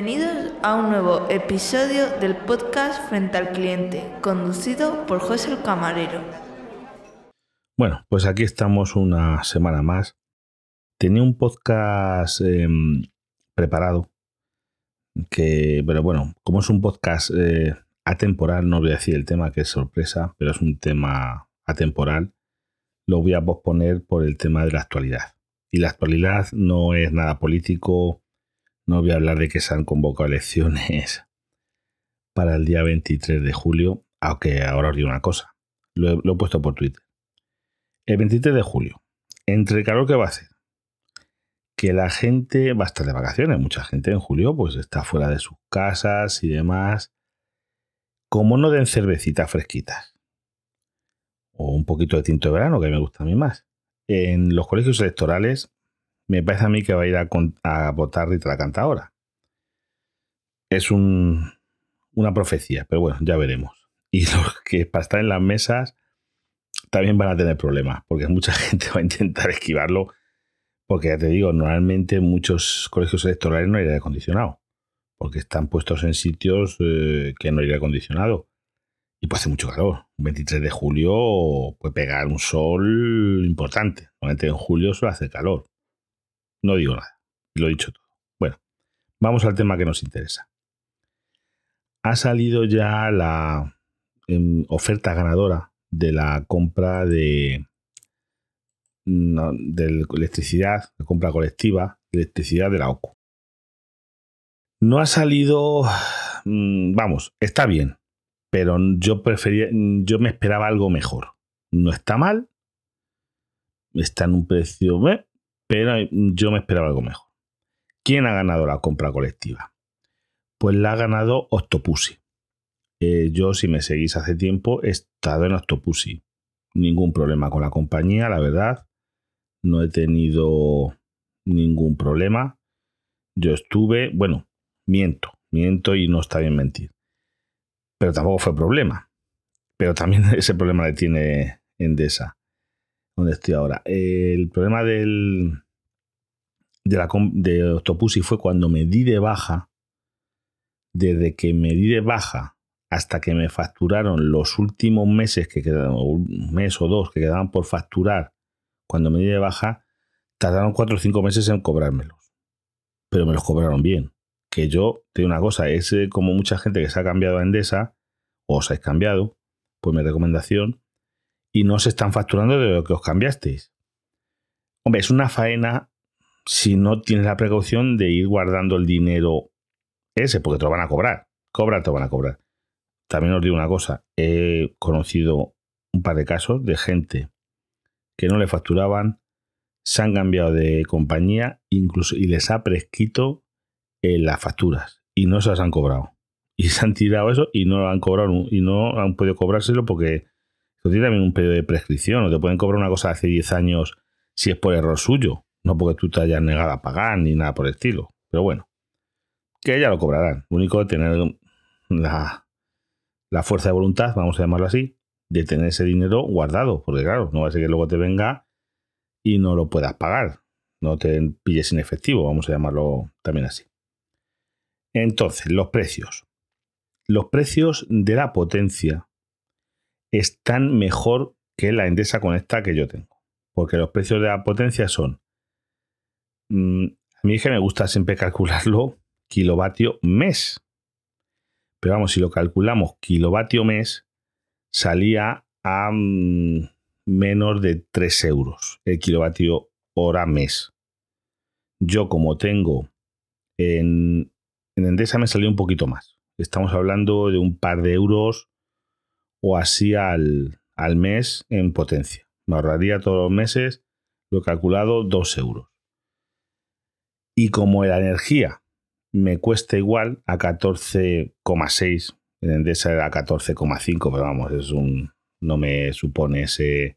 Bienvenidos a un nuevo episodio del podcast Frente al Cliente, conducido por José el Camarero. Bueno, pues aquí estamos una semana más. Tenía un podcast em, preparado que, pero bueno, como es un podcast eh, atemporal, no voy a decir el tema que es sorpresa, pero es un tema atemporal, lo voy a posponer por el tema de la actualidad. Y la actualidad no es nada político, no voy a hablar de que se han convocado elecciones para el día 23 de julio, aunque ahora os digo una cosa, lo he, puesto por Twitter. El 23 de julio, entre calor que va a hacer, que la gente va a estar de vacaciones, mucha gente en julio pues está fuera de sus casas y demás, como no den cervecitas fresquitas o un poquito de tinto de verano, que me gusta a mí más. En los colegios electorales me parece a mí que va a ir a, votar Rita la Cantadora. Es un, una profecía, pero bueno, ya veremos. Y los que para estar en las mesas también van a tener problemas, porque mucha gente va a intentar esquivarlo, porque ya te digo, normalmente muchos colegios electorales no hay acondicionado, porque están puestos en sitios eh, que no hay acondicionado. Y puede hacer mucho calor. Un 23 de julio puede pegar un sol importante. Normalmente en julio suele hacer calor. No digo nada. Lo he dicho todo. Bueno, vamos al tema que nos interesa. Ha salido ya la em, oferta ganadora de la compra de, de electricidad, la compra colectiva de electricidad de la OCU. No ha salido, mm, vamos, está bien, pero yo prefería, yo me esperaba algo mejor. No está mal, está en un precio, pero yo me esperaba algo mejor. ¿Quién ha ganado la compra colectiva? Pues la ha ganado Octopussy. Eh, yo, si me seguís hace tiempo, he estado en Octopussy. Ningún problema con la compañía, la verdad. No he tenido ningún problema. Yo estuve, bueno, miento, miento y no está bien mentir. Pero tampoco fue problema. Pero también ese problema le tiene Endesa donde estoy ahora. El problema del, de, la, de fue cuando me di de baja, desde que me di de baja hasta que me facturaron los últimos meses que quedaban, un mes o dos que quedaban por facturar, cuando me di de baja, tardaron cuatro o cinco meses en cobrármelos. Pero me los cobraron bien. Que yo, te digo una cosa, es como mucha gente que se ha cambiado a Endesa, o os habéis cambiado, pues mi recomendación, y no se están facturando de lo que os cambiasteis. Hombre, es una faena si no tienes la precaución de ir guardando el dinero ese, porque te lo van a cobrar. Cobrar, te lo van a cobrar. También os digo una cosa, he conocido un par de casos de gente que no le facturaban, se han cambiado de compañía incluso y les ha prescrito eh, las facturas y no se las han cobrado. Y se han tirado eso y no lo han cobrado y no han podido cobrárselo porque tiene también un periodo de prescripción, o te pueden cobrar una cosa hace 10 años si es por error suyo, no porque tú te hayas negado a pagar ni nada por el estilo. Pero bueno, que ya lo cobrarán. Lo único es tener la, la fuerza de voluntad, vamos a llamarlo así, de tener ese dinero guardado, porque claro, no va a ser que luego te venga y no lo puedas pagar, no te pilles sin efectivo, vamos a llamarlo también así. Entonces, los precios. Los precios de la potencia están mejor que la Endesa Conecta que yo tengo. Porque los precios de la potencia son. Mm, a mí es que me gusta siempre calcularlo kilovatio mes. Pero vamos, si lo calculamos kilovatio mes, salía a mm, menos de 3 euros el kilovatio hora mes. Yo, como tengo en, en Endesa, me salió un poquito más. Estamos hablando de un par de euros o así al, al mes en potencia. Me ahorraría todos los meses, lo he calculado, 2 euros. Y como la energía me cuesta igual a 14,6, en Endesa era 14,5, pero vamos, es un, no me supone ese,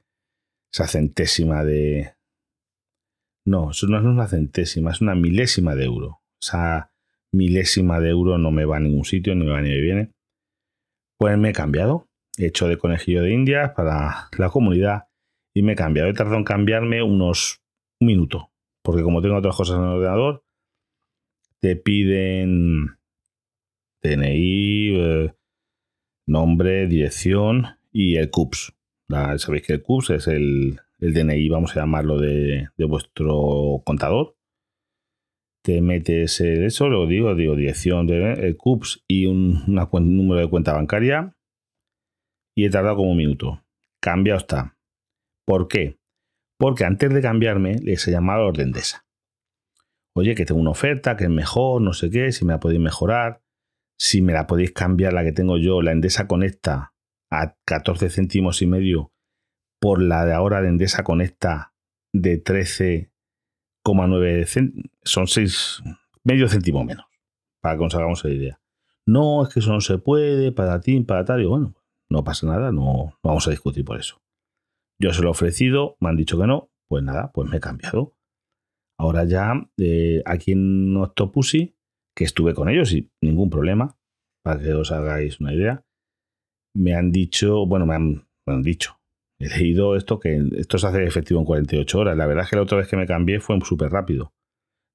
esa centésima de... No, eso no es una centésima, es una milésima de euro. Esa milésima de euro no me va a ningún sitio, ni me va ni me viene. Pues me he cambiado hecho de conejillo de indias para la comunidad y me he cambiado. He tardado en cambiarme unos un minuto, porque como tengo otras cosas en el ordenador, te piden DNI, eh, nombre, dirección y el CUPS. Sabéis que el CUPS es el, DNI, vamos a llamarlo, de, vuestro contador. Te metes eso, lo digo, digo dirección de el CUPS y un número de cuenta bancaria. Y he tardado como un minuto. Cambiado está. ¿Por qué? Porque antes de cambiarme les he llamado a la Endesa. Oye, que tengo una oferta que es mejor, no sé qué, si me la podéis mejorar si me la podéis cambiar, la que tengo yo, la Endesa Conecta, a 14 céntimos y medio, por la de ahora de Endesa Conecta de 13,9 céntimos, son 6, medio céntimo menos, para que nos hagamos la idea. No, es que eso no se puede, para ti, para tal, y bueno, no pasa nada, no, vamos a discutir por eso. Yo se lo he ofrecido, me han dicho que no, pues nada, pues me he cambiado. Ahora ya, eh, aquí en Octopussy, que estuve con ellos y ningún problema, para que os hagáis una idea. Me han dicho, bueno, me han, dicho, he leído esto que esto se hace efectivo en 48 horas. La verdad es que la otra vez que me cambié fue súper rápido.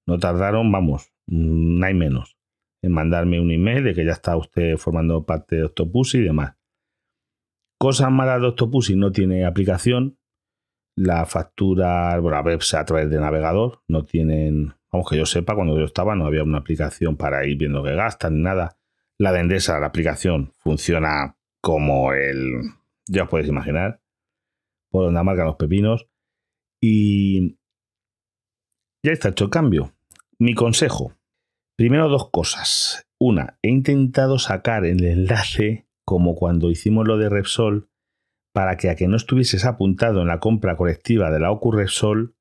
No tardaron, vamos, no hay menos, en mandarme un email de que ya está usted formando parte de Octopus y demás. Cosas malas de Octopus y no tiene aplicación. La factura, bueno, a a través de navegador, no tienen Vamos, que yo sepa, cuando yo estaba no había una aplicación para ir viendo que gastan ni nada. La de Endesa, la aplicación, funciona como el. Ya os podéis imaginar. Por donde marcan los pepinos. Y. Ya está hecho el cambio. Mi consejo. Primero, dos cosas. Una, he intentado sacar el enlace como cuando hicimos lo de Repsol para que a que no estuvieses apuntado en la compra colectiva de la OCU Repsol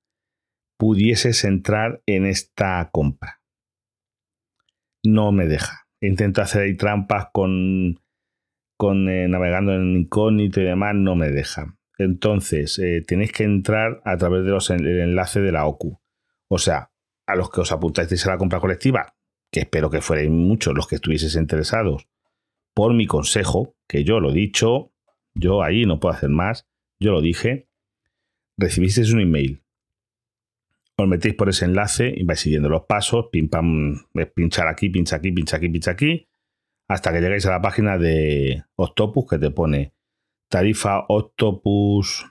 pudieses entrar en esta compra. No me deja. Intento hacer ahí trampas con, con eh, navegando en incógnito y demás, no me deja. Entonces, eh, tenéis que entrar a través de los, el enlace de la OCU. O sea, a los que os apuntasteis a la compra colectiva, que espero que fueran muchos los que estuvieseis interesados, por mi consejo, que yo lo he dicho, yo ahí no puedo hacer más, yo lo dije, recibisteis un email os metéis por ese enlace y vais siguiendo los pasos, pim pam, pinchar aquí, pincha aquí, pincha aquí, pincha aquí, hasta que llegáis a la página de Octopus que te pone tarifa Octopus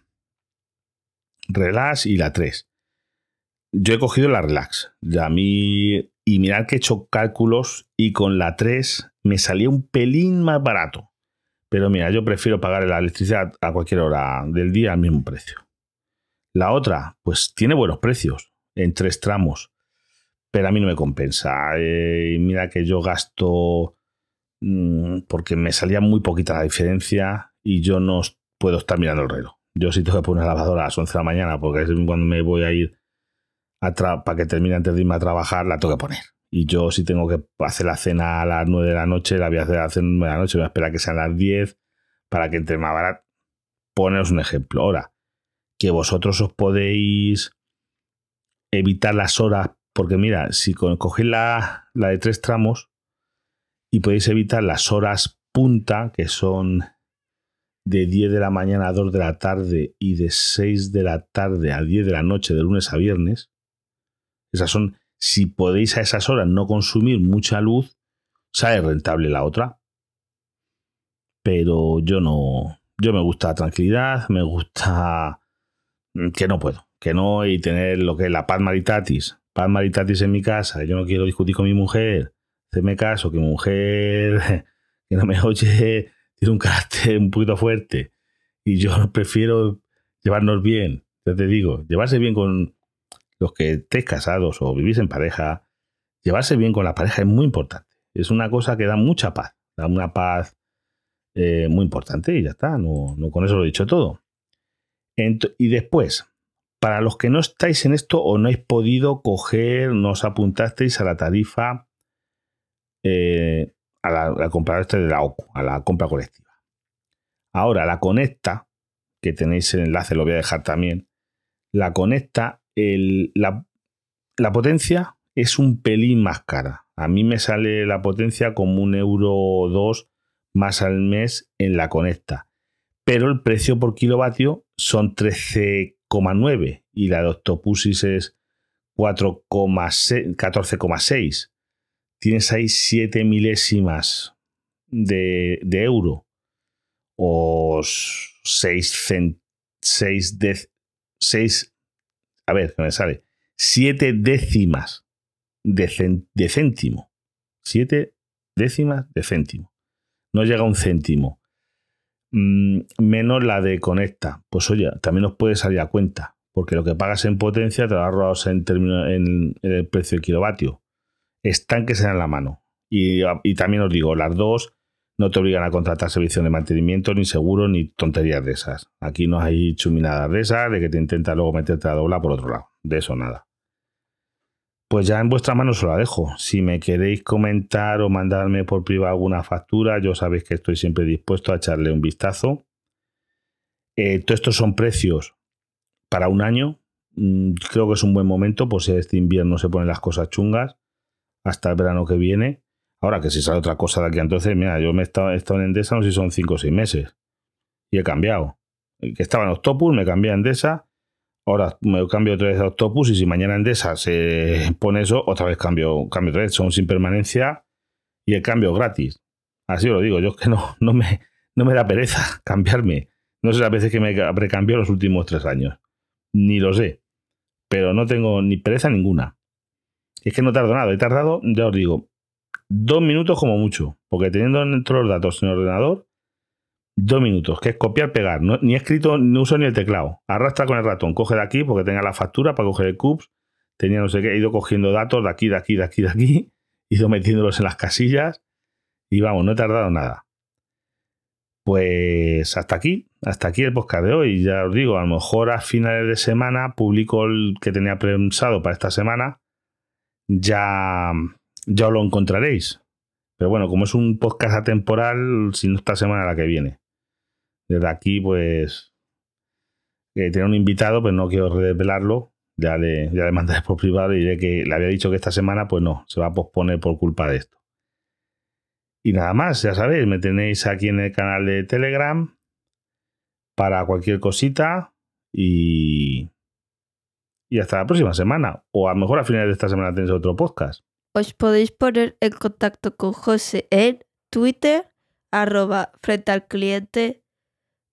Relax y la 3. Yo he cogido la Relax. Ya a mí, y mirad que he hecho cálculos y con la 3 me salía un pelín más barato. Pero mira, yo prefiero pagar la electricidad a cualquier hora del día al mismo precio. La otra, pues tiene buenos precios en tres tramos. Pero a mí no me compensa. Eh, mira que yo gasto mm, porque me salía muy poquita la diferencia y yo no puedo estar mirando el reloj. Yo sí tengo que poner la lavadora a las 11 de la mañana porque es cuando me voy a ir para que termine antes de irme a trabajar, la tengo que poner. Y yo si tengo que hacer la cena a las 9 de la noche, la voy a hacer a las 9 de la noche, voy a esperar que sean las 10 para que entre más barato. Poneros un ejemplo. Ahora, que vosotros os podéis evitar las horas, porque mira, si cogéis la, la de tres tramos y podéis evitar las horas punta, que son de 10 de la mañana a 2 de la tarde y de 6 de la tarde a 10 de la noche de lunes a viernes, esas son, si podéis a esas horas no consumir mucha luz, sale rentable la otra. Pero yo no, yo me gusta la tranquilidad, me gusta que no puedo que no y tener lo que es la paz maritatis, paz maritatis en mi casa, yo no quiero discutir con mi mujer, hacerme caso, que mi mujer que no me oye tiene un carácter un poquito fuerte y yo prefiero llevarnos bien, ya te digo, llevarse bien con los que estéis casados o vivís en pareja, llevarse bien con la pareja es muy importante, es una cosa que da mucha paz, da una paz eh, muy importante y ya está, no, no con eso lo he dicho todo. y después, para los que no estáis en esto o no habéis podido coger, no os apuntasteis a la tarifa, eh, a la, compra este de la OCU, a la compra colectiva. Ahora, la conecta, que tenéis el enlace, lo voy a dejar también, la conecta, la, potencia es un pelín más cara. A mí me sale la potencia como un euro o dos más al mes en la conecta. Pero el precio por kilovatio son 13 y la de Octopusis es 14,6. tienes ahí 7 milésimas de, de euro o 6 6 de 6 a ver, me sale 7 décimas de, céntimo. 7 décimas de céntimo. No llega a un céntimo. Mm, menos la de conecta. Pues oye, también nos puede salir a cuenta, porque lo que pagas en potencia te lo ahorras en, en, el precio de kilovatio. Están que se dan la mano. Y, y, también os digo, las dos no te obligan a contratar servicio de mantenimiento, ni seguro, ni tonterías de esas. Aquí no hay chuminadas de esas, de que te intenta luego meterte a dobla por otro lado. De eso nada. Pues ya en vuestra mano os la dejo. Si me queréis comentar o mandarme por privado alguna factura, yo sabéis que estoy siempre dispuesto a echarle un vistazo. Eh, todos estos son precios para un año. Mm, creo que es un buen momento, por si este invierno se ponen las cosas chungas, hasta el verano que viene. Ahora que si sale otra cosa de aquí entonces, mira, yo me he estado, en Endesa, no sé si son 5 o 6 meses. Y he cambiado. Que estaba en Octopus, me cambié a Endesa Ahora me cambio otra vez a Octopus y si mañana Endesa se pone eso, otra vez cambio, cambio otra. Son sin permanencia y el cambio gratis. Así lo digo, yo es que no, no, me, no me da pereza cambiarme. No sé las veces que me precambiado los últimos tres años. Ni lo sé. Pero no tengo ni pereza ninguna. Es que no tardo nada. He tardado, ya os digo, dos minutos como mucho. Porque teniendo dentro los datos en el ordenador, Dos minutos, que es copiar, pegar. ni he escrito, no uso ni el teclado. Arrastra con el ratón, coge de aquí porque tenga la factura para coger el CUPS. Tenía no sé qué, he ido cogiendo datos de aquí, de aquí, de aquí, de aquí. He ido metiéndolos en las casillas. Y vamos, no he tardado nada. Pues hasta aquí, hasta aquí el podcast de hoy. Ya os digo, a lo mejor a finales de semana publico el que tenía pensado para esta semana. Ya, ya lo encontraréis. Pero bueno, como es un podcast atemporal, si no esta semana la que viene. Desde aquí, pues, que tiene un invitado, pues no quiero revelarlo. Ya le, ya por privado y diré que le había dicho que esta semana, pues no, se va a posponer por culpa de esto. Y nada más, ya sabéis, me tenéis aquí en el canal de Telegram para cualquier cosita y, y hasta la próxima semana. O a lo mejor a finales de esta semana tenéis otro podcast. Os podéis poner en contacto con José en Twitter, arroba frente al cliente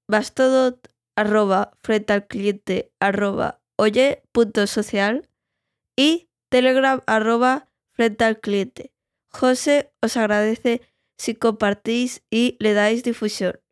Mastodon arroba frente al cliente arroba oye punto social y telegram arroba frente al cliente. José os agradece si compartís y le dais difusión.